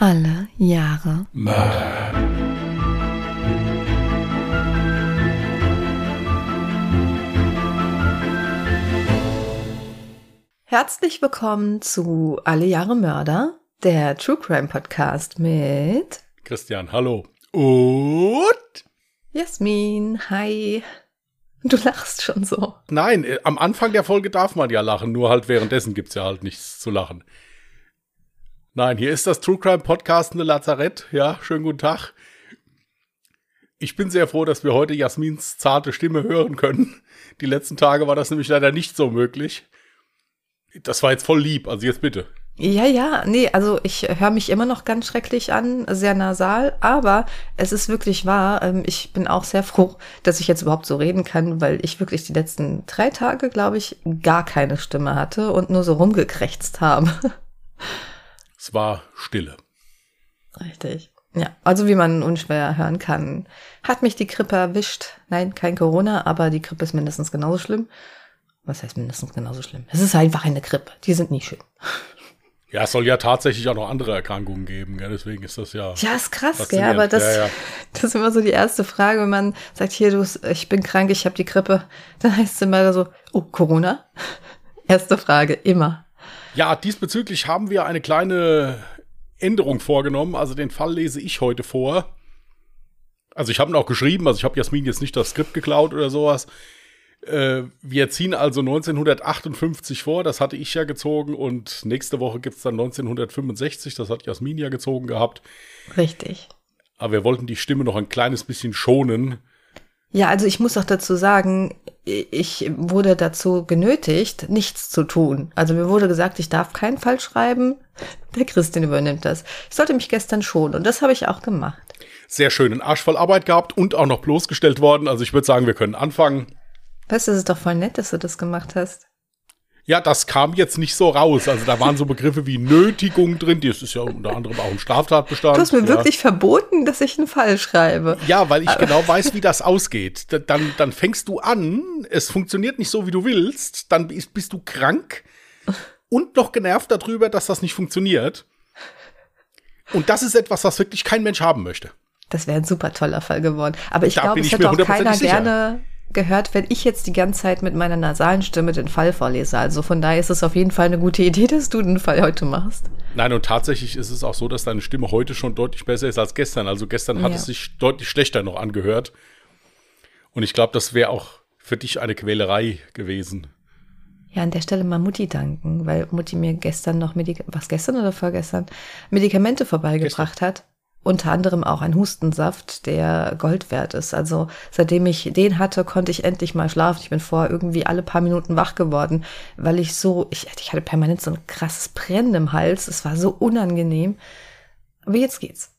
Alle Jahre Mörder. Herzlich willkommen zu Alle Jahre Mörder, der True Crime Podcast mit Christian, hallo. Und? Jasmin. Hi. Du lachst schon so. Nein, äh, am Anfang der Folge darf man ja lachen, nur halt währenddessen gibt's ja halt nichts zu lachen. Nein, hier ist das True Crime Podcast eine Lazarett. Ja, schönen guten Tag. Ich bin sehr froh, dass wir heute Jasmins zarte Stimme hören können. Die letzten Tage war das nämlich leider nicht so möglich. Das war jetzt voll lieb, also jetzt bitte. Ja, ja, nee, also ich höre mich immer noch ganz schrecklich an, sehr nasal, aber es ist wirklich wahr. Ähm, ich bin auch sehr froh, dass ich jetzt überhaupt so reden kann, weil ich wirklich die letzten drei Tage, glaube ich, gar keine Stimme hatte und nur so rumgekrächzt habe. Es war Stille. Richtig. Ja, also wie man unschwer hören kann, hat mich die Grippe erwischt. Nein, kein Corona, aber die Grippe ist mindestens genauso schlimm. Was heißt mindestens genauso schlimm? Es ist einfach eine Grippe. Die sind nie schön. Ja, es soll ja tatsächlich auch noch andere Erkrankungen geben, gell? deswegen ist das ja. Ja, ist krass, gell? Aber das, ja, ja. das ist immer so die erste Frage, wenn man sagt, hier, du, ich bin krank, ich habe die Grippe. Dann heißt es immer so, oh, Corona? Erste Frage, immer. Ja, diesbezüglich haben wir eine kleine Änderung vorgenommen. Also den Fall lese ich heute vor. Also ich habe ihn auch geschrieben, also ich habe Jasmin jetzt nicht das Skript geklaut oder sowas. Äh, wir ziehen also 1958 vor, das hatte ich ja gezogen und nächste Woche gibt es dann 1965, das hat Jasmin ja gezogen gehabt. Richtig. Aber wir wollten die Stimme noch ein kleines bisschen schonen. Ja, also ich muss auch dazu sagen, ich wurde dazu genötigt, nichts zu tun. Also mir wurde gesagt, ich darf keinen Fall schreiben. Der Christin übernimmt das. Ich sollte mich gestern schonen und das habe ich auch gemacht. Sehr schön, einen Arsch voll Arbeit gehabt und auch noch bloßgestellt worden. Also ich würde sagen, wir können anfangen. Weißt du, es ist doch voll nett, dass du das gemacht hast. Ja, das kam jetzt nicht so raus. Also da waren so Begriffe wie Nötigung drin. Das ist ja unter anderem auch ein Straftatbestand. Du hast mir ja. wirklich verboten, dass ich einen Fall schreibe. Ja, weil ich genau weiß, wie das ausgeht. Dann, dann fängst du an, es funktioniert nicht so, wie du willst. Dann bist, bist du krank und noch genervt darüber, dass das nicht funktioniert. Und das ist etwas, was wirklich kein Mensch haben möchte. Das wäre ein super toller Fall geworden. Aber ich glaube, es hätte auch keiner gerne gehört, wenn ich jetzt die ganze Zeit mit meiner nasalen Stimme den Fall vorlese. Also von daher ist es auf jeden Fall eine gute Idee, dass du den Fall heute machst. Nein, und tatsächlich ist es auch so, dass deine Stimme heute schon deutlich besser ist als gestern. Also gestern hat ja. es sich deutlich schlechter noch angehört. Und ich glaube, das wäre auch für dich eine Quälerei gewesen. Ja, an der Stelle mal Mutti danken, weil Mutti mir gestern noch Medik was gestern oder vorgestern Medikamente vorbeigebracht gestern. hat unter anderem auch ein Hustensaft, der Gold wert ist. Also seitdem ich den hatte, konnte ich endlich mal schlafen. Ich bin vorher irgendwie alle paar Minuten wach geworden, weil ich so, ich, ich hatte permanent so ein krasses Brennen im Hals. Es war so unangenehm. Aber jetzt geht's.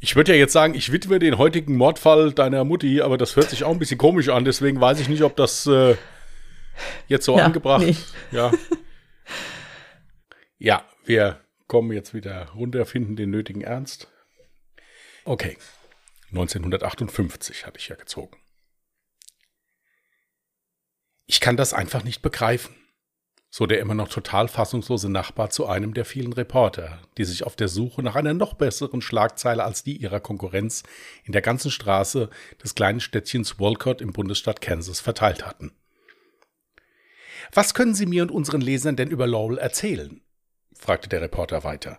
Ich würde ja jetzt sagen, ich widme den heutigen Mordfall deiner Mutti, aber das hört sich auch ein bisschen komisch an, deswegen weiß ich nicht, ob das äh, jetzt so ja, angebracht. Nee. Ja. ja, wir kommen jetzt wieder runter, finden den nötigen Ernst. Okay, 1958 hatte ich ja gezogen. Ich kann das einfach nicht begreifen, so der immer noch total fassungslose Nachbar zu einem der vielen Reporter, die sich auf der Suche nach einer noch besseren Schlagzeile als die ihrer Konkurrenz in der ganzen Straße des kleinen Städtchens Walcott im Bundesstaat Kansas verteilt hatten. Was können Sie mir und unseren Lesern denn über Lowell erzählen? Fragte der Reporter weiter.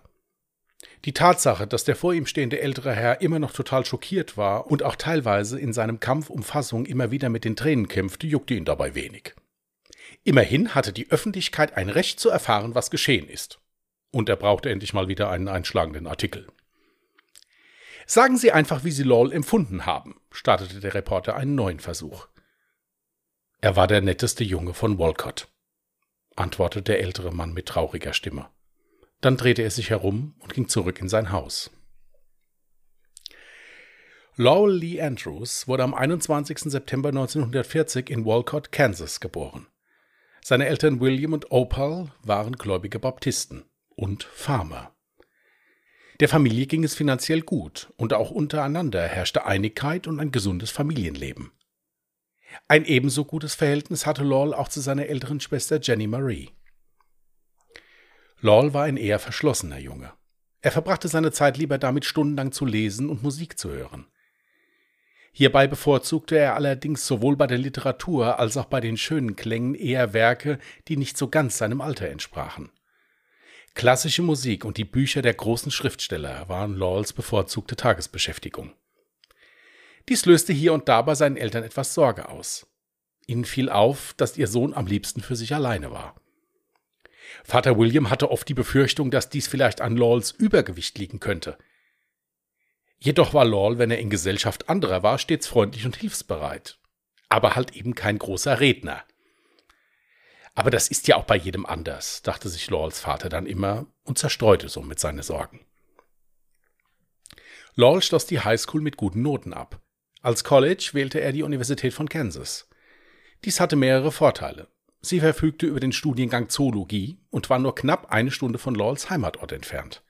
Die Tatsache, dass der vor ihm stehende ältere Herr immer noch total schockiert war und auch teilweise in seinem Kampf um Fassung immer wieder mit den Tränen kämpfte, juckte ihn dabei wenig. Immerhin hatte die Öffentlichkeit ein Recht zu erfahren, was geschehen ist. Und er brauchte endlich mal wieder einen einschlagenden Artikel. Sagen Sie einfach, wie Sie Lowell empfunden haben, startete der Reporter einen neuen Versuch. Er war der netteste Junge von Walcott, antwortete der ältere Mann mit trauriger Stimme. Dann drehte er sich herum und ging zurück in sein Haus. Lowell Lee Andrews wurde am 21. September 1940 in Walcott, Kansas geboren. Seine Eltern William und Opal waren gläubige Baptisten und Farmer. Der Familie ging es finanziell gut und auch untereinander herrschte Einigkeit und ein gesundes Familienleben. Ein ebenso gutes Verhältnis hatte Lowell auch zu seiner älteren Schwester Jenny Marie. Lowell war ein eher verschlossener Junge. Er verbrachte seine Zeit lieber damit, stundenlang zu lesen und Musik zu hören. Hierbei bevorzugte er allerdings sowohl bei der Literatur als auch bei den schönen Klängen eher Werke, die nicht so ganz seinem Alter entsprachen. Klassische Musik und die Bücher der großen Schriftsteller waren Lawls bevorzugte Tagesbeschäftigung. Dies löste hier und da bei seinen Eltern etwas Sorge aus. Ihnen fiel auf, dass ihr Sohn am liebsten für sich alleine war. Vater William hatte oft die Befürchtung, dass dies vielleicht an Lawls Übergewicht liegen könnte. Jedoch war Lawl, wenn er in Gesellschaft anderer war, stets freundlich und hilfsbereit. Aber halt eben kein großer Redner. Aber das ist ja auch bei jedem anders, dachte sich Lawls Vater dann immer und zerstreute somit seine Sorgen. Lawl schloss die Highschool mit guten Noten ab. Als College wählte er die Universität von Kansas. Dies hatte mehrere Vorteile. Sie verfügte über den Studiengang Zoologie und war nur knapp eine Stunde von Lawls Heimatort entfernt.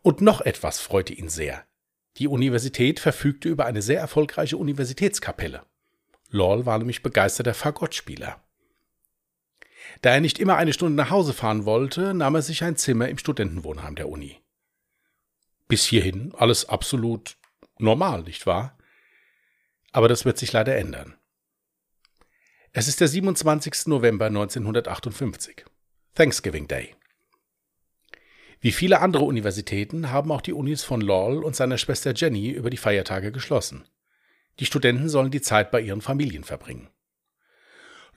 Und noch etwas freute ihn sehr. Die Universität verfügte über eine sehr erfolgreiche Universitätskapelle. Lawl war nämlich begeisterter Fagottspieler. Da er nicht immer eine Stunde nach Hause fahren wollte, nahm er sich ein Zimmer im Studentenwohnheim der Uni. Bis hierhin alles absolut normal, nicht wahr? Aber das wird sich leider ändern. Es ist der 27. November 1958, Thanksgiving Day. Wie viele andere Universitäten haben auch die Unis von Lawle und seiner Schwester Jenny über die Feiertage geschlossen. Die Studenten sollen die Zeit bei ihren Familien verbringen.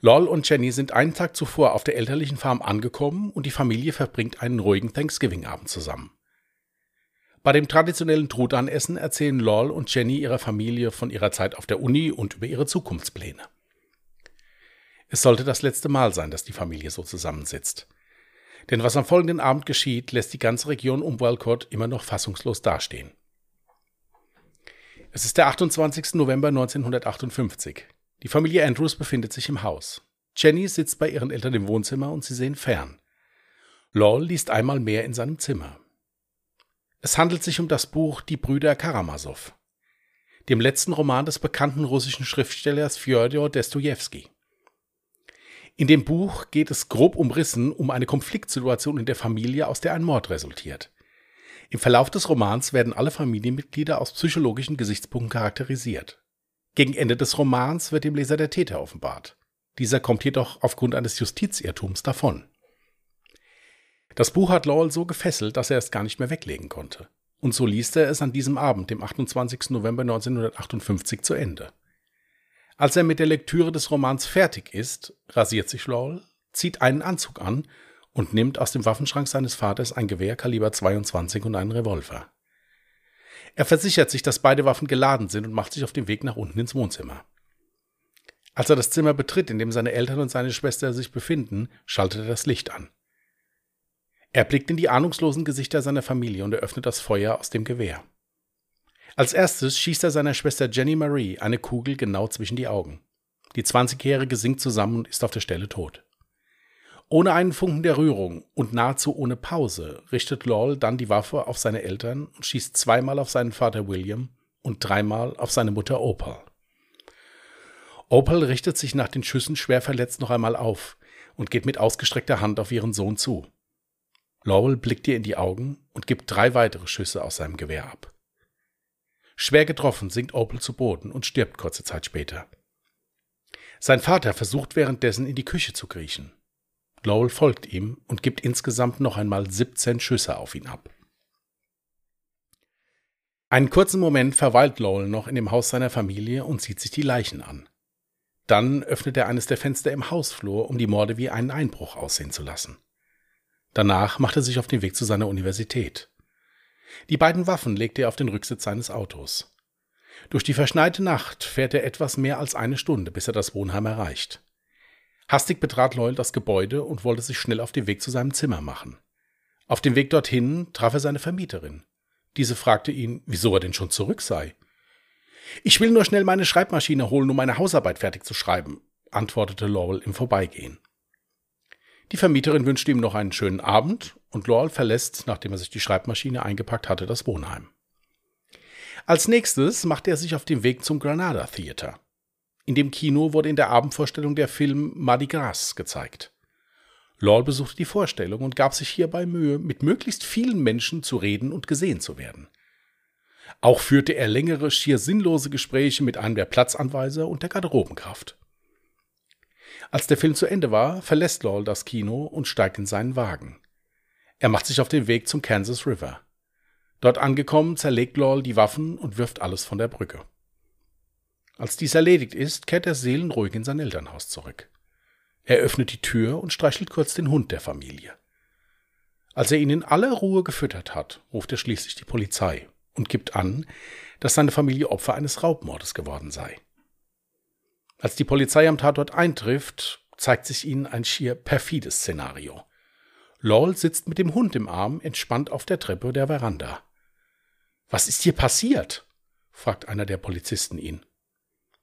Lawle und Jenny sind einen Tag zuvor auf der elterlichen Farm angekommen und die Familie verbringt einen ruhigen Thanksgiving-Abend zusammen. Bei dem traditionellen Trudanessen erzählen Lawle und Jenny ihrer Familie von ihrer Zeit auf der Uni und über ihre Zukunftspläne. Es sollte das letzte Mal sein, dass die Familie so zusammensitzt. Denn was am folgenden Abend geschieht, lässt die ganze Region um Walcott immer noch fassungslos dastehen. Es ist der 28. November 1958. Die Familie Andrews befindet sich im Haus. Jenny sitzt bei ihren Eltern im Wohnzimmer und sie sehen fern. Lowell liest einmal mehr in seinem Zimmer. Es handelt sich um das Buch Die Brüder Karamasow, dem letzten Roman des bekannten russischen Schriftstellers Fjodor Dostojewski. In dem Buch geht es grob umrissen um eine Konfliktsituation in der Familie, aus der ein Mord resultiert. Im Verlauf des Romans werden alle Familienmitglieder aus psychologischen Gesichtspunkten charakterisiert. Gegen Ende des Romans wird dem Leser der Täter offenbart. Dieser kommt jedoch aufgrund eines Justizirrtums davon. Das Buch hat Lowell so gefesselt, dass er es gar nicht mehr weglegen konnte. Und so liest er es an diesem Abend, dem 28. November 1958, zu Ende. Als er mit der Lektüre des Romans fertig ist, rasiert sich Lowell, zieht einen Anzug an und nimmt aus dem Waffenschrank seines Vaters ein Gewehr Kaliber 22 und einen Revolver. Er versichert sich, dass beide Waffen geladen sind und macht sich auf den Weg nach unten ins Wohnzimmer. Als er das Zimmer betritt, in dem seine Eltern und seine Schwester sich befinden, schaltet er das Licht an. Er blickt in die ahnungslosen Gesichter seiner Familie und eröffnet das Feuer aus dem Gewehr. Als erstes schießt er seiner Schwester Jenny Marie eine Kugel genau zwischen die Augen. Die 20-Jährige sinkt zusammen und ist auf der Stelle tot. Ohne einen Funken der Rührung und nahezu ohne Pause richtet Lawle dann die Waffe auf seine Eltern und schießt zweimal auf seinen Vater William und dreimal auf seine Mutter Opal. Opal richtet sich nach den Schüssen schwer verletzt noch einmal auf und geht mit ausgestreckter Hand auf ihren Sohn zu. Lowell blickt ihr in die Augen und gibt drei weitere Schüsse aus seinem Gewehr ab. Schwer getroffen sinkt Opel zu Boden und stirbt kurze Zeit später. Sein Vater versucht währenddessen in die Küche zu kriechen. Lowell folgt ihm und gibt insgesamt noch einmal 17 Schüsse auf ihn ab. Einen kurzen Moment verweilt Lowell noch in dem Haus seiner Familie und sieht sich die Leichen an. Dann öffnet er eines der Fenster im Hausflur, um die Morde wie einen Einbruch aussehen zu lassen. Danach macht er sich auf den Weg zu seiner Universität. Die beiden Waffen legt er auf den Rücksitz seines Autos. Durch die verschneite Nacht fährt er etwas mehr als eine Stunde, bis er das Wohnheim erreicht. Hastig betrat Loyal das Gebäude und wollte sich schnell auf den Weg zu seinem Zimmer machen. Auf dem Weg dorthin traf er seine Vermieterin. Diese fragte ihn, wieso er denn schon zurück sei. Ich will nur schnell meine Schreibmaschine holen, um meine Hausarbeit fertig zu schreiben, antwortete Lowell im Vorbeigehen. Die Vermieterin wünschte ihm noch einen schönen Abend und Lowell verlässt, nachdem er sich die Schreibmaschine eingepackt hatte, das Wohnheim. Als nächstes machte er sich auf den Weg zum Granada Theater. In dem Kino wurde in der Abendvorstellung der Film Mardi Gras gezeigt. Lowell besuchte die Vorstellung und gab sich hierbei Mühe, mit möglichst vielen Menschen zu reden und gesehen zu werden. Auch führte er längere, schier sinnlose Gespräche mit einem der Platzanweiser und der Garderobenkraft. Als der Film zu Ende war, verlässt Lowell das Kino und steigt in seinen Wagen. Er macht sich auf den Weg zum Kansas River. Dort angekommen, zerlegt Lowell die Waffen und wirft alles von der Brücke. Als dies erledigt ist, kehrt er seelenruhig in sein Elternhaus zurück. Er öffnet die Tür und streichelt kurz den Hund der Familie. Als er ihn in aller Ruhe gefüttert hat, ruft er schließlich die Polizei und gibt an, dass seine Familie Opfer eines Raubmordes geworden sei. Als die Polizei am Tatort eintrifft, zeigt sich ihnen ein schier perfides Szenario. Lowell sitzt mit dem Hund im Arm entspannt auf der Treppe der Veranda. Was ist hier passiert? fragt einer der Polizisten ihn.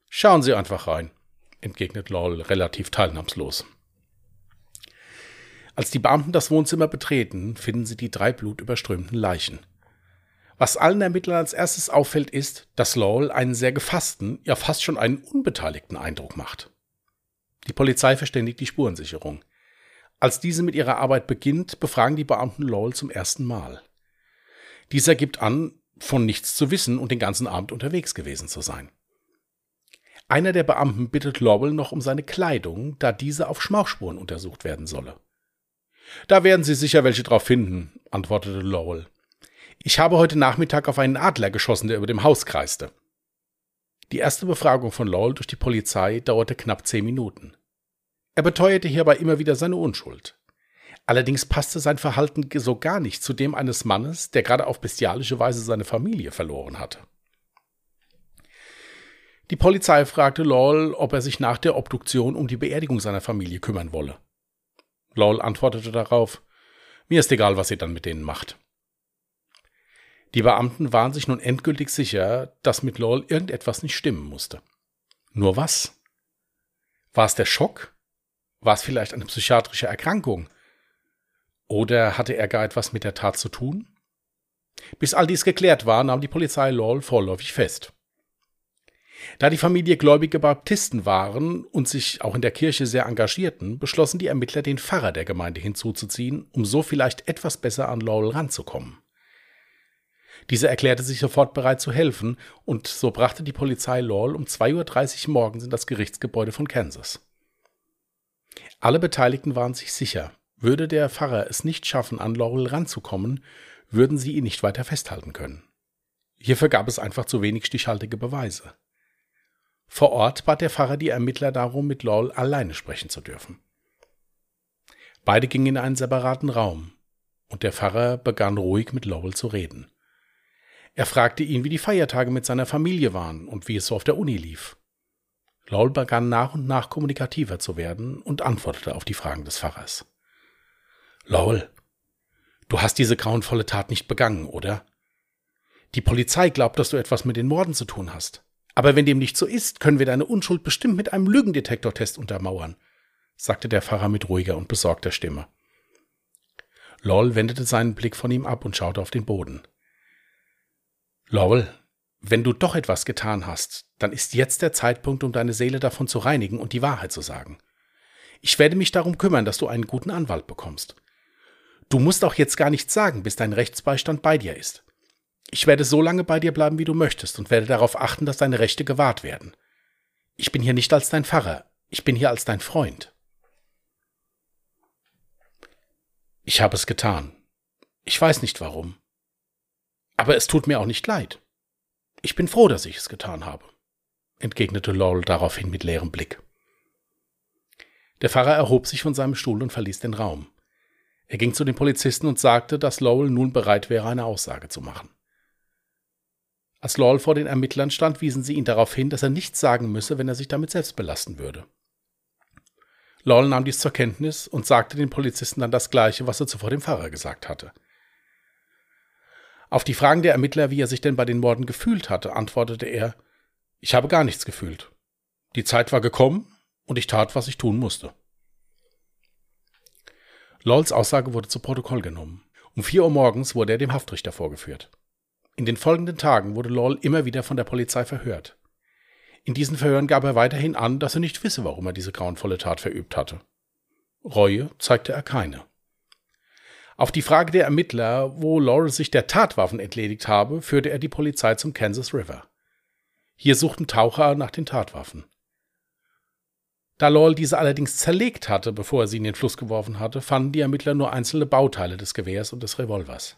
Schauen Sie einfach rein, entgegnet Lowell relativ teilnahmslos. Als die Beamten das Wohnzimmer betreten, finden sie die drei blutüberströmten Leichen. Was allen Ermittlern als erstes auffällt, ist, dass Lowell einen sehr gefassten, ja fast schon einen unbeteiligten Eindruck macht. Die Polizei verständigt die Spurensicherung. Als diese mit ihrer Arbeit beginnt, befragen die Beamten Lowell zum ersten Mal. Dieser gibt an, von nichts zu wissen und den ganzen Abend unterwegs gewesen zu sein. Einer der Beamten bittet Lowell noch um seine Kleidung, da diese auf Schmauchspuren untersucht werden solle. Da werden Sie sicher welche drauf finden, antwortete Lowell. Ich habe heute Nachmittag auf einen Adler geschossen, der über dem Haus kreiste. Die erste Befragung von Lowell durch die Polizei dauerte knapp zehn Minuten. Er beteuerte hierbei immer wieder seine Unschuld. Allerdings passte sein Verhalten so gar nicht zu dem eines Mannes, der gerade auf bestialische Weise seine Familie verloren hatte. Die Polizei fragte Lowell, ob er sich nach der Obduktion um die Beerdigung seiner Familie kümmern wolle. Lowell antwortete darauf, mir ist egal, was ihr dann mit denen macht. Die Beamten waren sich nun endgültig sicher, dass mit Lowell irgendetwas nicht stimmen musste. Nur was? War es der Schock? War es vielleicht eine psychiatrische Erkrankung? Oder hatte er gar etwas mit der Tat zu tun? Bis all dies geklärt war, nahm die Polizei Lowell vorläufig fest. Da die Familie gläubige Baptisten waren und sich auch in der Kirche sehr engagierten, beschlossen die Ermittler, den Pfarrer der Gemeinde hinzuzuziehen, um so vielleicht etwas besser an Lowell ranzukommen. Dieser erklärte sich sofort bereit zu helfen, und so brachte die Polizei Lowell um 2.30 Uhr morgens in das Gerichtsgebäude von Kansas. Alle Beteiligten waren sich sicher, würde der Pfarrer es nicht schaffen, an Lowell ranzukommen, würden sie ihn nicht weiter festhalten können. Hierfür gab es einfach zu wenig stichhaltige Beweise. Vor Ort bat der Pfarrer die Ermittler darum, mit Lowell alleine sprechen zu dürfen. Beide gingen in einen separaten Raum, und der Pfarrer begann ruhig mit Lowell zu reden. Er fragte ihn, wie die Feiertage mit seiner Familie waren und wie es so auf der Uni lief. Lowell begann nach und nach kommunikativer zu werden und antwortete auf die Fragen des Pfarrers. Lowell, du hast diese grauenvolle Tat nicht begangen, oder? Die Polizei glaubt, dass du etwas mit den Morden zu tun hast. Aber wenn dem nicht so ist, können wir deine Unschuld bestimmt mit einem Lügendetektortest untermauern, sagte der Pfarrer mit ruhiger und besorgter Stimme. Lowell wendete seinen Blick von ihm ab und schaute auf den Boden. Lowell, wenn du doch etwas getan hast, dann ist jetzt der Zeitpunkt, um deine Seele davon zu reinigen und die Wahrheit zu sagen. Ich werde mich darum kümmern, dass du einen guten Anwalt bekommst. Du musst auch jetzt gar nichts sagen, bis dein Rechtsbeistand bei dir ist. Ich werde so lange bei dir bleiben, wie du möchtest, und werde darauf achten, dass deine Rechte gewahrt werden. Ich bin hier nicht als dein Pfarrer, ich bin hier als dein Freund. Ich habe es getan. Ich weiß nicht warum. Aber es tut mir auch nicht leid. Ich bin froh, dass ich es getan habe, entgegnete Laurel daraufhin mit leerem Blick. Der Pfarrer erhob sich von seinem Stuhl und verließ den Raum. Er ging zu den Polizisten und sagte, dass Lowell nun bereit wäre, eine Aussage zu machen. Als Lowell vor den Ermittlern stand, wiesen sie ihn darauf hin, dass er nichts sagen müsse, wenn er sich damit selbst belasten würde. Lowell nahm dies zur Kenntnis und sagte den Polizisten dann das Gleiche, was er zuvor dem Pfarrer gesagt hatte. Auf die Fragen der Ermittler, wie er sich denn bei den Morden gefühlt hatte, antwortete er, ich habe gar nichts gefühlt. Die Zeit war gekommen und ich tat, was ich tun musste. Lowells Aussage wurde zu Protokoll genommen. Um vier Uhr morgens wurde er dem Haftrichter vorgeführt. In den folgenden Tagen wurde Lowell immer wieder von der Polizei verhört. In diesen Verhören gab er weiterhin an, dass er nicht wisse, warum er diese grauenvolle Tat verübt hatte. Reue zeigte er keine. Auf die Frage der Ermittler, wo Laurel sich der Tatwaffen entledigt habe, führte er die Polizei zum Kansas River. Hier suchten Taucher nach den Tatwaffen. Da Laurel diese allerdings zerlegt hatte, bevor er sie in den Fluss geworfen hatte, fanden die Ermittler nur einzelne Bauteile des Gewehrs und des Revolvers.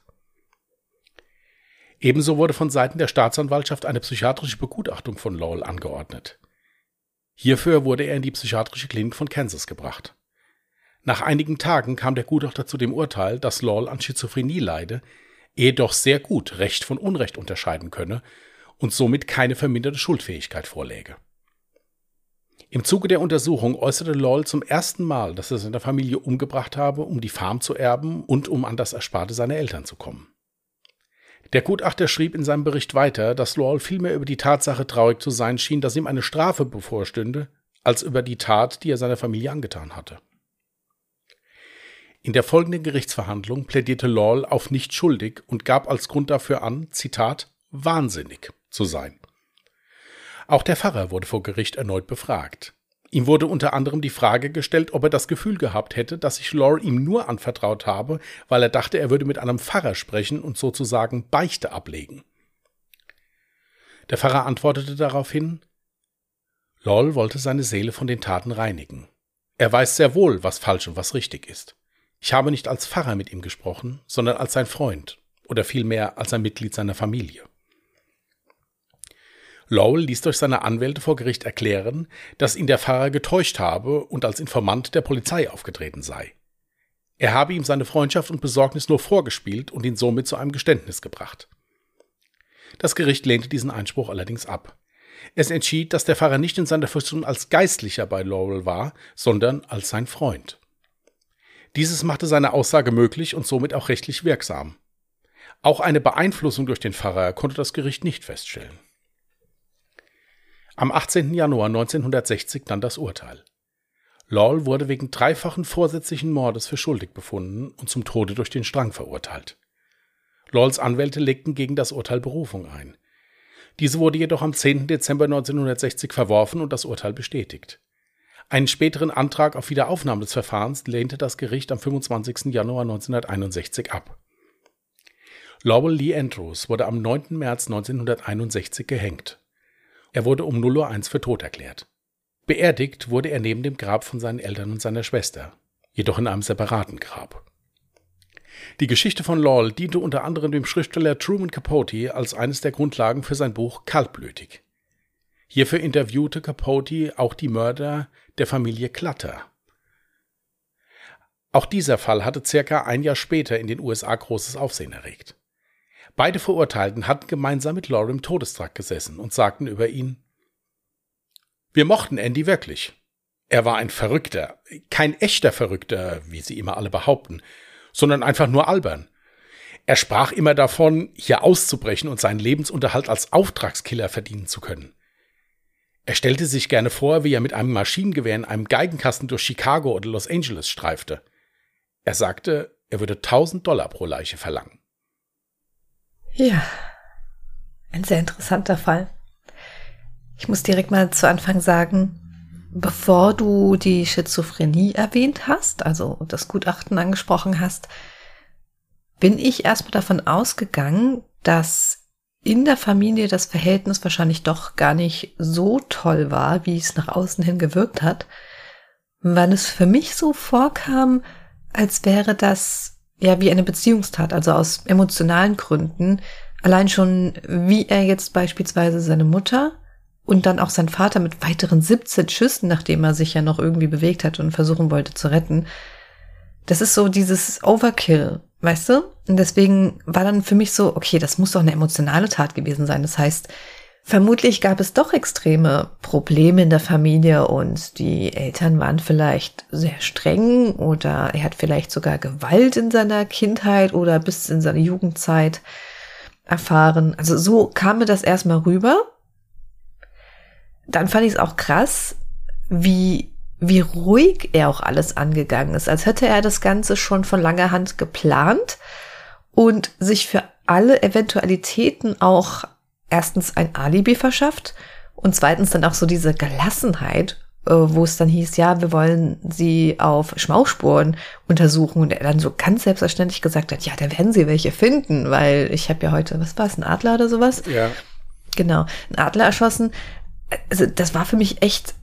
Ebenso wurde von Seiten der Staatsanwaltschaft eine psychiatrische Begutachtung von Lowell angeordnet. Hierfür wurde er in die psychiatrische Klinik von Kansas gebracht. Nach einigen Tagen kam der Gutachter zu dem Urteil, dass Lowell an Schizophrenie leide, er doch sehr gut Recht von Unrecht unterscheiden könne und somit keine verminderte Schuldfähigkeit vorläge. Im Zuge der Untersuchung äußerte Lowell zum ersten Mal, dass er seine Familie umgebracht habe, um die Farm zu erben und um an das Ersparte seiner Eltern zu kommen. Der Gutachter schrieb in seinem Bericht weiter, dass Lowell vielmehr über die Tatsache traurig zu sein schien, dass ihm eine Strafe bevorstünde, als über die Tat, die er seiner Familie angetan hatte. In der folgenden Gerichtsverhandlung plädierte Lowell auf nicht schuldig und gab als Grund dafür an, Zitat, wahnsinnig zu sein. Auch der Pfarrer wurde vor Gericht erneut befragt. Ihm wurde unter anderem die Frage gestellt, ob er das Gefühl gehabt hätte, dass sich Lore ihm nur anvertraut habe, weil er dachte, er würde mit einem Pfarrer sprechen und sozusagen Beichte ablegen. Der Pfarrer antwortete daraufhin, Lol wollte seine Seele von den Taten reinigen. Er weiß sehr wohl, was falsch und was richtig ist. Ich habe nicht als Pfarrer mit ihm gesprochen, sondern als sein Freund oder vielmehr als ein Mitglied seiner Familie. Lowell ließ durch seine Anwälte vor Gericht erklären, dass ihn der Pfarrer getäuscht habe und als Informant der Polizei aufgetreten sei. Er habe ihm seine Freundschaft und Besorgnis nur vorgespielt und ihn somit zu einem Geständnis gebracht. Das Gericht lehnte diesen Einspruch allerdings ab. Es entschied, dass der Pfarrer nicht in seiner Funktion als Geistlicher bei Laurel war, sondern als sein Freund. Dieses machte seine Aussage möglich und somit auch rechtlich wirksam. Auch eine Beeinflussung durch den Pfarrer konnte das Gericht nicht feststellen. Am 18. Januar 1960 dann das Urteil. Lawle wurde wegen dreifachen vorsätzlichen Mordes für schuldig befunden und zum Tode durch den Strang verurteilt. Lawles Anwälte legten gegen das Urteil Berufung ein. Diese wurde jedoch am 10. Dezember 1960 verworfen und das Urteil bestätigt. Einen späteren Antrag auf Wiederaufnahme des Verfahrens lehnte das Gericht am 25. Januar 1961 ab. Lowell Lee Andrews wurde am 9. März 1961 gehängt. Er wurde um 0.01 Uhr für tot erklärt. Beerdigt wurde er neben dem Grab von seinen Eltern und seiner Schwester, jedoch in einem separaten Grab. Die Geschichte von Lawle diente unter anderem dem Schriftsteller Truman Capote als eines der Grundlagen für sein Buch Kaltblütig. Hierfür interviewte Capote auch die Mörder der Familie Clutter. Auch dieser Fall hatte circa ein Jahr später in den USA großes Aufsehen erregt. Beide Verurteilten hatten gemeinsam mit Laura im Todestrakt gesessen und sagten über ihn, wir mochten Andy wirklich. Er war ein Verrückter, kein echter Verrückter, wie sie immer alle behaupten, sondern einfach nur albern. Er sprach immer davon, hier auszubrechen und seinen Lebensunterhalt als Auftragskiller verdienen zu können. Er stellte sich gerne vor, wie er mit einem Maschinengewehr in einem Geigenkasten durch Chicago oder Los Angeles streifte. Er sagte, er würde 1000 Dollar pro Leiche verlangen. Ja, ein sehr interessanter Fall. Ich muss direkt mal zu Anfang sagen, bevor du die Schizophrenie erwähnt hast, also das Gutachten angesprochen hast, bin ich erstmal davon ausgegangen, dass in der Familie das Verhältnis wahrscheinlich doch gar nicht so toll war, wie es nach außen hin gewirkt hat, weil es für mich so vorkam, als wäre das ja wie eine Beziehungstat, also aus emotionalen Gründen. Allein schon, wie er jetzt beispielsweise seine Mutter und dann auch sein Vater mit weiteren 17 Schüssen, nachdem er sich ja noch irgendwie bewegt hat und versuchen wollte zu retten. Das ist so dieses Overkill, weißt du? Und deswegen war dann für mich so, okay, das muss doch eine emotionale Tat gewesen sein. Das heißt, Vermutlich gab es doch extreme Probleme in der Familie und die Eltern waren vielleicht sehr streng oder er hat vielleicht sogar Gewalt in seiner Kindheit oder bis in seine Jugendzeit erfahren. Also so kam mir das erstmal rüber. Dann fand ich es auch krass, wie, wie ruhig er auch alles angegangen ist, als hätte er das Ganze schon von langer Hand geplant und sich für alle Eventualitäten auch erstens ein Alibi verschafft und zweitens dann auch so diese Gelassenheit äh, wo es dann hieß, ja, wir wollen sie auf Schmauchspuren untersuchen und er dann so ganz selbstverständlich gesagt hat, ja, da werden sie welche finden, weil ich habe ja heute, was war es, ein Adler oder sowas? Ja. Genau, ein Adler erschossen. Also das war für mich echt,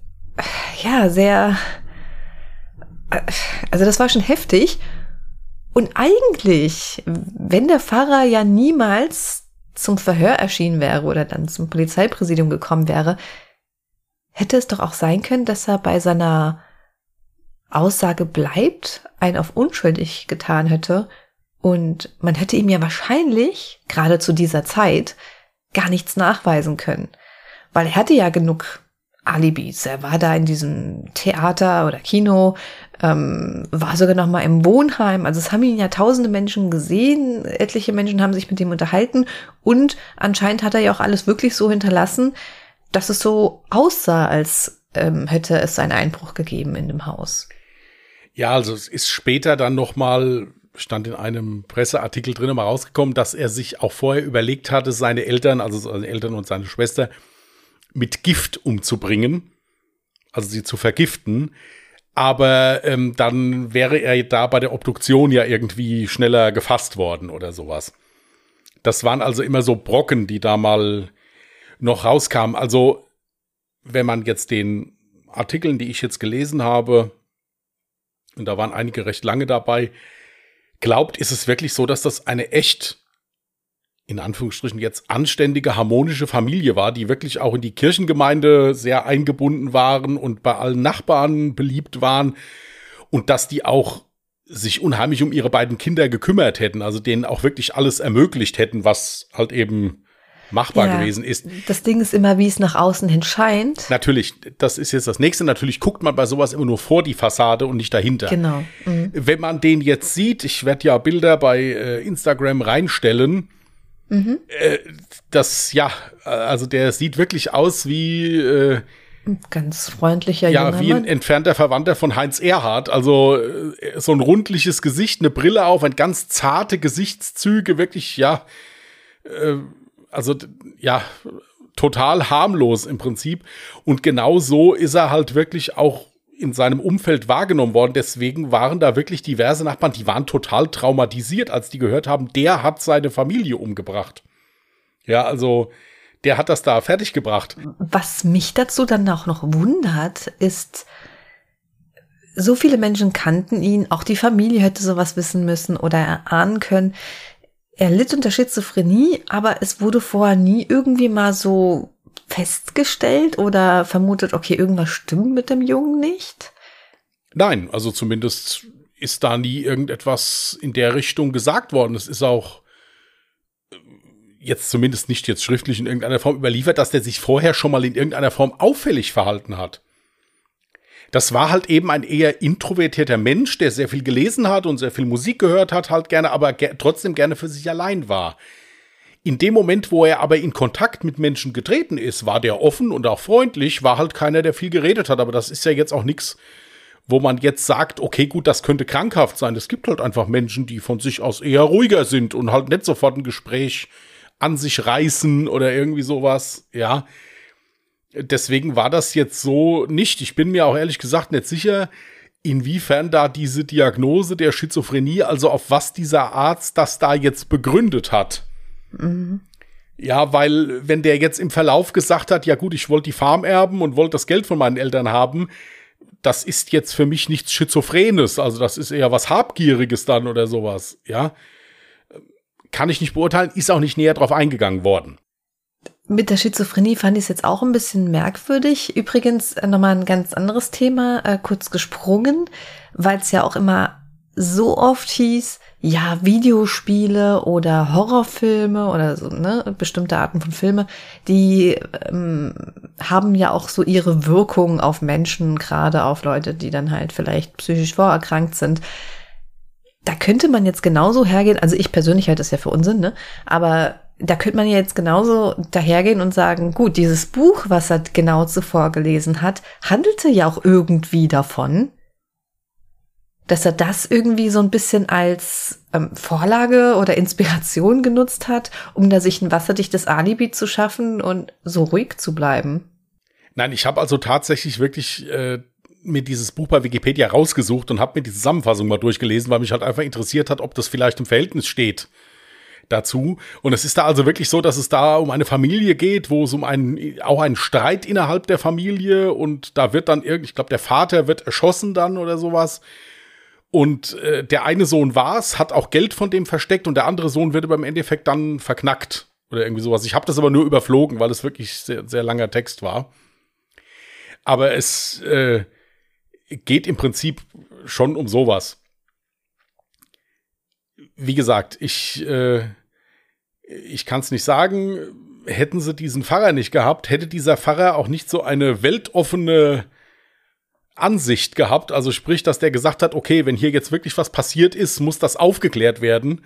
ja, sehr, also das war schon heftig. Und eigentlich, wenn der Pfarrer ja niemals zum Verhör erschienen wäre oder dann zum Polizeipräsidium gekommen wäre, hätte es doch auch sein können, dass er bei seiner Aussage bleibt, einen auf unschuldig getan hätte und man hätte ihm ja wahrscheinlich, gerade zu dieser Zeit, gar nichts nachweisen können. Weil er hatte ja genug Alibis. Er war da in diesem Theater oder Kino, ähm, war sogar noch mal im Wohnheim. Also es haben ihn ja tausende Menschen gesehen, etliche Menschen haben sich mit ihm unterhalten und anscheinend hat er ja auch alles wirklich so hinterlassen, dass es so aussah, als ähm, hätte es einen Einbruch gegeben in dem Haus. Ja, also es ist später dann noch mal stand in einem Presseartikel drin mal rausgekommen, dass er sich auch vorher überlegt hatte, seine Eltern, also seine Eltern und seine Schwester mit Gift umzubringen, also sie zu vergiften. Aber ähm, dann wäre er da bei der Obduktion ja irgendwie schneller gefasst worden oder sowas. Das waren also immer so Brocken, die da mal noch rauskamen. Also, wenn man jetzt den Artikeln, die ich jetzt gelesen habe, und da waren einige recht lange dabei, glaubt, ist es wirklich so, dass das eine echt in Anführungsstrichen jetzt anständige, harmonische Familie war, die wirklich auch in die Kirchengemeinde sehr eingebunden waren und bei allen Nachbarn beliebt waren und dass die auch sich unheimlich um ihre beiden Kinder gekümmert hätten, also denen auch wirklich alles ermöglicht hätten, was halt eben machbar ja, gewesen ist. Das Ding ist immer, wie es nach außen hin scheint. Natürlich, das ist jetzt das nächste. Natürlich guckt man bei sowas immer nur vor die Fassade und nicht dahinter. Genau. Mhm. Wenn man den jetzt sieht, ich werde ja Bilder bei äh, Instagram reinstellen, Mhm. Äh, das, ja, also der sieht wirklich aus wie äh, ganz freundlicher Ja, wie ein entfernter Verwandter von Heinz Erhardt. Also äh, so ein rundliches Gesicht, eine Brille auf, ein ganz zarte Gesichtszüge, wirklich, ja, äh, also ja, total harmlos im Prinzip. Und genau so ist er halt wirklich auch in seinem Umfeld wahrgenommen worden. Deswegen waren da wirklich diverse Nachbarn, die waren total traumatisiert, als die gehört haben, der hat seine Familie umgebracht. Ja, also der hat das da fertiggebracht. Was mich dazu dann auch noch wundert, ist, so viele Menschen kannten ihn, auch die Familie hätte sowas wissen müssen oder erahnen können. Er litt unter Schizophrenie, aber es wurde vorher nie irgendwie mal so festgestellt oder vermutet, okay, irgendwas stimmt mit dem Jungen nicht? Nein, also zumindest ist da nie irgendetwas in der Richtung gesagt worden. Es ist auch äh, jetzt zumindest nicht jetzt schriftlich in irgendeiner Form überliefert, dass der sich vorher schon mal in irgendeiner Form auffällig verhalten hat. Das war halt eben ein eher introvertierter Mensch, der sehr viel gelesen hat und sehr viel Musik gehört hat, halt gerne, aber ge trotzdem gerne für sich allein war. In dem Moment, wo er aber in Kontakt mit Menschen getreten ist, war der offen und auch freundlich, war halt keiner, der viel geredet hat. Aber das ist ja jetzt auch nichts, wo man jetzt sagt, okay, gut, das könnte krankhaft sein. Es gibt halt einfach Menschen, die von sich aus eher ruhiger sind und halt nicht sofort ein Gespräch an sich reißen oder irgendwie sowas, ja. Deswegen war das jetzt so nicht. Ich bin mir auch ehrlich gesagt nicht sicher, inwiefern da diese Diagnose der Schizophrenie, also auf was dieser Arzt das da jetzt begründet hat. Mhm. Ja, weil wenn der jetzt im Verlauf gesagt hat, ja gut, ich wollte die Farm erben und wollte das Geld von meinen Eltern haben, das ist jetzt für mich nichts Schizophrenes, also das ist eher was Habgieriges dann oder sowas, ja. Kann ich nicht beurteilen, ist auch nicht näher drauf eingegangen worden. Mit der Schizophrenie fand ich es jetzt auch ein bisschen merkwürdig. Übrigens äh, nochmal ein ganz anderes Thema, äh, kurz gesprungen, weil es ja auch immer so oft hieß, ja, Videospiele oder Horrorfilme oder so, ne, bestimmte Arten von Filme, die ähm, haben ja auch so ihre Wirkung auf Menschen, gerade auf Leute, die dann halt vielleicht psychisch vorerkrankt sind. Da könnte man jetzt genauso hergehen, also ich persönlich halte das ja für Unsinn, ne? Aber da könnte man ja jetzt genauso dahergehen und sagen, gut, dieses Buch, was er genau zuvor gelesen hat, handelte ja auch irgendwie davon, dass er das irgendwie so ein bisschen als ähm, Vorlage oder Inspiration genutzt hat, um da sich ein wasserdichtes Alibi zu schaffen und so ruhig zu bleiben. Nein, ich habe also tatsächlich wirklich äh, mir dieses Buch bei Wikipedia rausgesucht und habe mir die Zusammenfassung mal durchgelesen, weil mich halt einfach interessiert hat, ob das vielleicht im Verhältnis steht dazu. Und es ist da also wirklich so, dass es da um eine Familie geht, wo es um einen, auch einen Streit innerhalb der Familie und da wird dann irgendwie, ich glaube, der Vater wird erschossen dann oder sowas. Und äh, der eine Sohn war's, hat auch Geld von dem versteckt und der andere Sohn wird aber im Endeffekt dann verknackt oder irgendwie sowas. Ich habe das aber nur überflogen, weil es wirklich sehr, sehr langer Text war. Aber es äh, geht im Prinzip schon um sowas. Wie gesagt, ich, äh, ich kann es nicht sagen. Hätten sie diesen Pfarrer nicht gehabt, hätte dieser Pfarrer auch nicht so eine weltoffene Ansicht gehabt. Also sprich, dass der gesagt hat, okay, wenn hier jetzt wirklich was passiert ist, muss das aufgeklärt werden.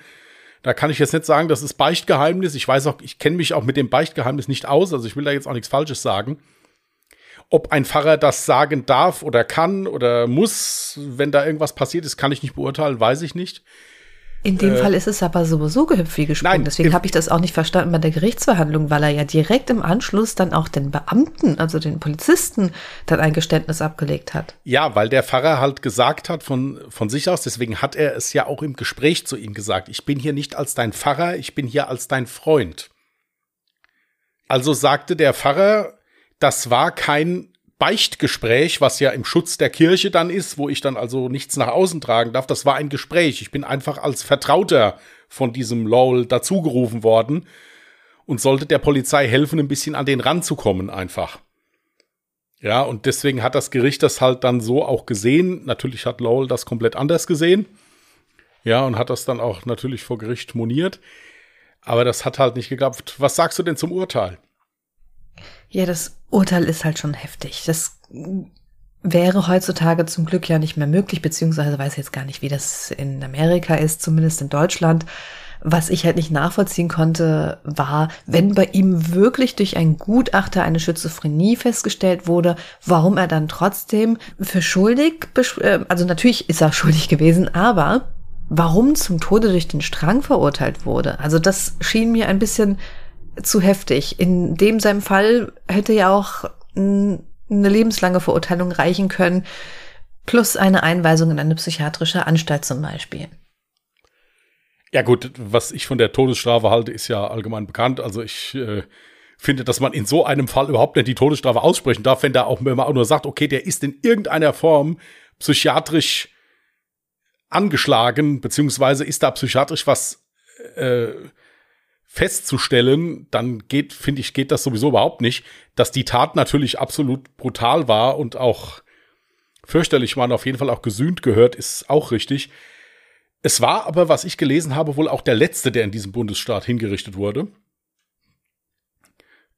Da kann ich jetzt nicht sagen, das ist Beichtgeheimnis. Ich weiß auch, ich kenne mich auch mit dem Beichtgeheimnis nicht aus. Also ich will da jetzt auch nichts Falsches sagen ob ein Pfarrer das sagen darf oder kann oder muss, wenn da irgendwas passiert ist, kann ich nicht beurteilen, weiß ich nicht. In dem äh, Fall ist es aber sowieso gehüpft wie gesprungen. Nein, Deswegen habe ich das auch nicht verstanden bei der Gerichtsverhandlung, weil er ja direkt im Anschluss dann auch den Beamten, also den Polizisten, dann ein Geständnis abgelegt hat. Ja, weil der Pfarrer halt gesagt hat von, von sich aus, deswegen hat er es ja auch im Gespräch zu ihm gesagt, ich bin hier nicht als dein Pfarrer, ich bin hier als dein Freund. Also sagte der Pfarrer, das war kein Beichtgespräch, was ja im Schutz der Kirche dann ist, wo ich dann also nichts nach außen tragen darf. Das war ein Gespräch. Ich bin einfach als Vertrauter von diesem Lowell dazugerufen worden und sollte der Polizei helfen, ein bisschen an den Rand zu kommen einfach. Ja, und deswegen hat das Gericht das halt dann so auch gesehen. Natürlich hat Lowell das komplett anders gesehen. Ja, und hat das dann auch natürlich vor Gericht moniert. Aber das hat halt nicht geklappt. Was sagst du denn zum Urteil? Ja, das Urteil ist halt schon heftig. Das wäre heutzutage zum Glück ja nicht mehr möglich, beziehungsweise weiß jetzt gar nicht, wie das in Amerika ist, zumindest in Deutschland. Was ich halt nicht nachvollziehen konnte, war, wenn bei ihm wirklich durch einen Gutachter eine Schizophrenie festgestellt wurde, warum er dann trotzdem für schuldig, äh, also natürlich ist er schuldig gewesen, aber warum zum Tode durch den Strang verurteilt wurde. Also das schien mir ein bisschen zu heftig. In dem seinem Fall hätte ja auch eine lebenslange Verurteilung reichen können, plus eine Einweisung in eine psychiatrische Anstalt zum Beispiel. Ja gut, was ich von der Todesstrafe halte, ist ja allgemein bekannt. Also ich äh, finde, dass man in so einem Fall überhaupt nicht die Todesstrafe aussprechen darf, wenn da auch, wenn man auch nur sagt, okay, der ist in irgendeiner Form psychiatrisch angeschlagen, beziehungsweise ist da psychiatrisch was äh, festzustellen, dann geht, finde ich, geht das sowieso überhaupt nicht. Dass die Tat natürlich absolut brutal war und auch fürchterlich war und auf jeden Fall auch gesühnt gehört, ist auch richtig. Es war aber, was ich gelesen habe, wohl auch der letzte, der in diesem Bundesstaat hingerichtet wurde.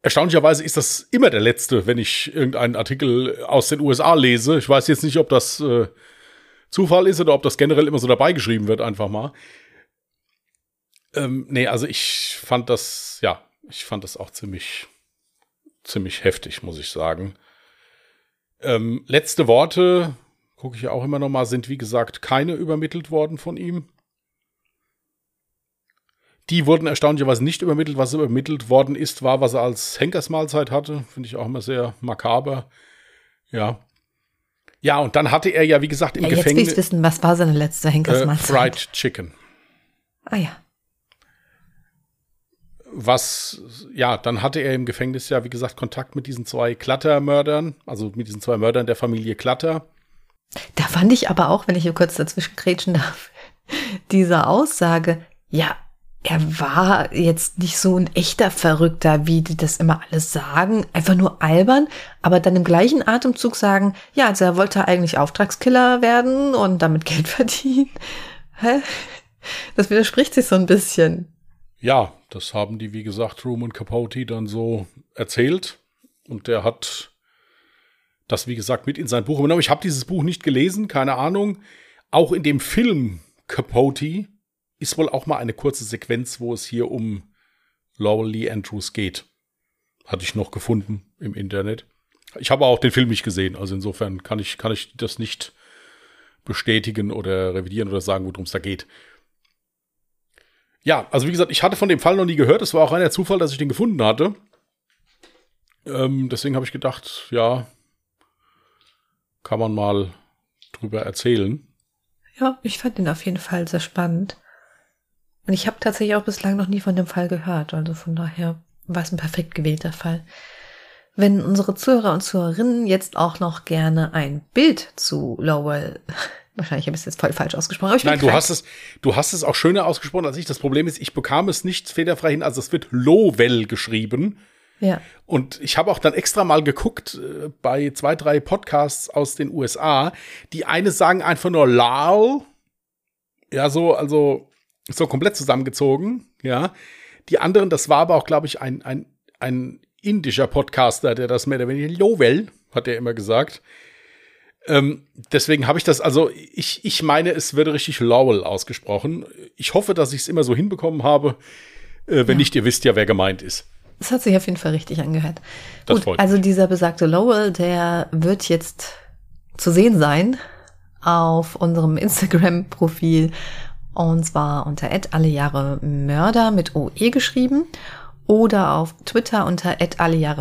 Erstaunlicherweise ist das immer der letzte, wenn ich irgendeinen Artikel aus den USA lese. Ich weiß jetzt nicht, ob das äh, Zufall ist oder ob das generell immer so dabei geschrieben wird, einfach mal. Ähm, nee, also ich fand das, ja, ich fand das auch ziemlich, ziemlich heftig, muss ich sagen. Ähm, letzte Worte, gucke ich ja auch immer noch mal, sind wie gesagt keine übermittelt worden von ihm. Die wurden erstaunlicherweise nicht übermittelt. Was übermittelt worden ist, war, was er als Henkersmahlzeit hatte. Finde ich auch immer sehr makaber. Ja. Ja, und dann hatte er ja, wie gesagt, im ja, Gefängnis. Jetzt wissen, was war seine letzte Henkersmahlzeit? Äh, Fried Chicken. Ah ja was, ja, dann hatte er im Gefängnis ja, wie gesagt, Kontakt mit diesen zwei Klattermördern, also mit diesen zwei Mördern der Familie Klatter. Da fand ich aber auch, wenn ich hier kurz dazwischen grätschen darf, diese Aussage, ja, er war jetzt nicht so ein echter Verrückter, wie die das immer alles sagen, einfach nur albern, aber dann im gleichen Atemzug sagen, ja, also er wollte eigentlich Auftragskiller werden und damit Geld verdienen. Hä? Das widerspricht sich so ein bisschen. Ja, das haben die, wie gesagt, Truman Capote dann so erzählt. Und der hat das, wie gesagt, mit in sein Buch übernommen. Ich habe dieses Buch nicht gelesen, keine Ahnung. Auch in dem Film Capote ist wohl auch mal eine kurze Sequenz, wo es hier um Laurel Lee Andrews geht. Hatte ich noch gefunden im Internet. Ich habe auch den Film nicht gesehen, also insofern kann ich, kann ich das nicht bestätigen oder revidieren oder sagen, worum es da geht ja, also wie gesagt, ich hatte von dem Fall noch nie gehört. Es war auch reiner Zufall, dass ich den gefunden hatte. Ähm, deswegen habe ich gedacht, ja, kann man mal drüber erzählen. Ja, ich fand ihn auf jeden Fall sehr spannend. Und ich habe tatsächlich auch bislang noch nie von dem Fall gehört. Also von daher war es ein perfekt gewählter Fall. Wenn unsere Zuhörer und Zuhörerinnen jetzt auch noch gerne ein Bild zu Lowell Wahrscheinlich habe ich es jetzt voll falsch ausgesprochen. Nein, du hast, es, du hast es auch schöner ausgesprochen als ich. Das Problem ist, ich bekam es nicht federfrei hin. Also es wird Lowell geschrieben. Ja. Und ich habe auch dann extra mal geguckt äh, bei zwei, drei Podcasts aus den USA. Die eine sagen einfach nur Lal. Ja, so, also so komplett zusammengezogen. Ja. Die anderen, das war aber auch, glaube ich, ein, ein, ein indischer Podcaster, der das mehr oder weniger Lowell, hat er immer gesagt. Ähm, deswegen habe ich das, also ich, ich meine, es würde richtig Lowell ausgesprochen. Ich hoffe, dass ich es immer so hinbekommen habe. Äh, wenn ja. nicht, ihr wisst ja, wer gemeint ist. Das hat sich auf jeden Fall richtig angehört. Das Gut, also dieser besagte Lowell, der wird jetzt zu sehen sein auf unserem Instagram-Profil und zwar unter alle Jahre Mörder mit OE geschrieben oder auf Twitter unter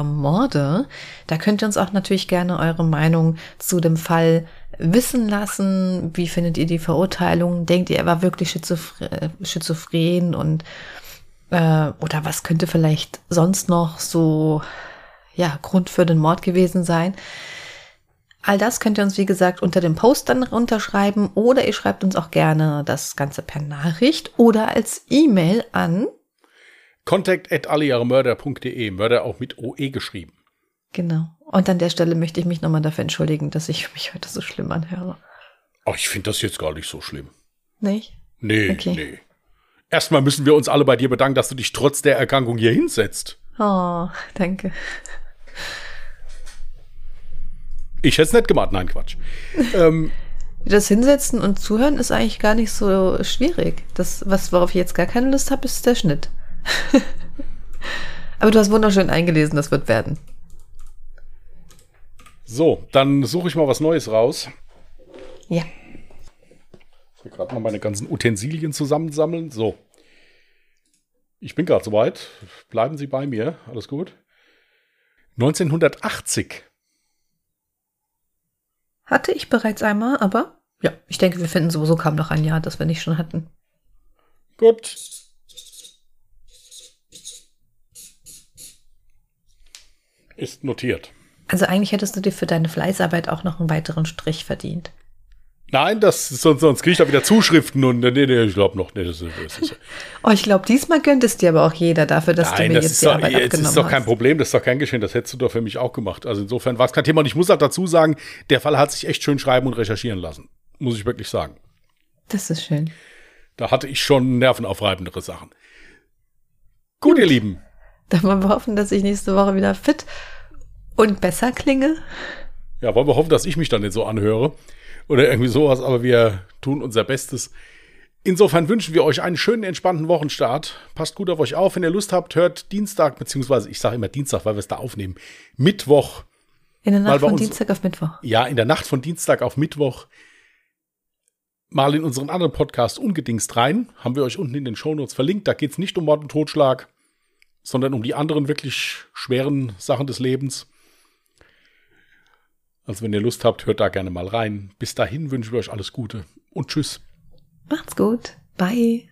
Morde. Da könnt ihr uns auch natürlich gerne eure Meinung zu dem Fall wissen lassen. Wie findet ihr die Verurteilung? Denkt ihr, er war wirklich schizophren und äh, oder was könnte vielleicht sonst noch so ja Grund für den Mord gewesen sein? All das könnt ihr uns, wie gesagt, unter dem Post dann runterschreiben oder ihr schreibt uns auch gerne das Ganze per Nachricht oder als E-Mail an Contact at allejahremörder.de. Mörder auch mit OE geschrieben. Genau. Und an der Stelle möchte ich mich nochmal dafür entschuldigen, dass ich mich heute so schlimm anhöre. Ach, ich finde das jetzt gar nicht so schlimm. Nicht? Nee, okay. nee. Erstmal müssen wir uns alle bei dir bedanken, dass du dich trotz der Erkrankung hier hinsetzt. Oh, danke. Ich hätte es nicht gemacht, nein, Quatsch. ähm, das Hinsetzen und Zuhören ist eigentlich gar nicht so schwierig. Das, was, worauf ich jetzt gar keine Lust habe, ist der Schnitt. Aber du hast wunderschön eingelesen, das wird werden. So, dann suche ich mal was Neues raus. Ja. Ich will gerade mal meine ganzen Utensilien zusammensammeln. So. Ich bin gerade soweit. Bleiben Sie bei mir. Alles gut. 1980. Hatte ich bereits einmal, aber ja, ich denke, wir finden sowieso kaum noch ein Jahr, das wir nicht schon hatten. Gut. Ist notiert. Also eigentlich hättest du dir für deine Fleißarbeit auch noch einen weiteren Strich verdient. Nein, das sonst, sonst kriege ich da wieder Zuschriften und nee, nee, ich glaube noch, nee, das ist, das ist Oh, ich glaube, diesmal gönnt es dir aber auch jeder dafür, dass Nein, du mir das jetzt die doch, Arbeit jetzt abgenommen hast. Das ist doch kein Problem, das ist doch kein Geschehen, das hättest du doch für mich auch gemacht. Also insofern war es kein Thema und ich muss auch dazu sagen, der Fall hat sich echt schön schreiben und recherchieren lassen. Muss ich wirklich sagen. Das ist schön. Da hatte ich schon nervenaufreibendere Sachen. Gut, Gut. ihr Lieben. Dann wollen wir hoffen, dass ich nächste Woche wieder fit und besser klinge. Ja, wollen wir hoffen, dass ich mich dann nicht so anhöre oder irgendwie sowas, aber wir tun unser Bestes. Insofern wünschen wir euch einen schönen, entspannten Wochenstart. Passt gut auf euch auf. Wenn ihr Lust habt, hört Dienstag, beziehungsweise ich sage immer Dienstag, weil wir es da aufnehmen, Mittwoch. In der Nacht von uns, Dienstag auf Mittwoch. Ja, in der Nacht von Dienstag auf Mittwoch mal in unseren anderen Podcast ungedingst rein. Haben wir euch unten in den Shownotes verlinkt. Da geht es nicht um Mord und Totschlag sondern um die anderen wirklich schweren Sachen des Lebens. Also wenn ihr Lust habt, hört da gerne mal rein. Bis dahin wünschen wir euch alles Gute und tschüss. Macht's gut. Bye.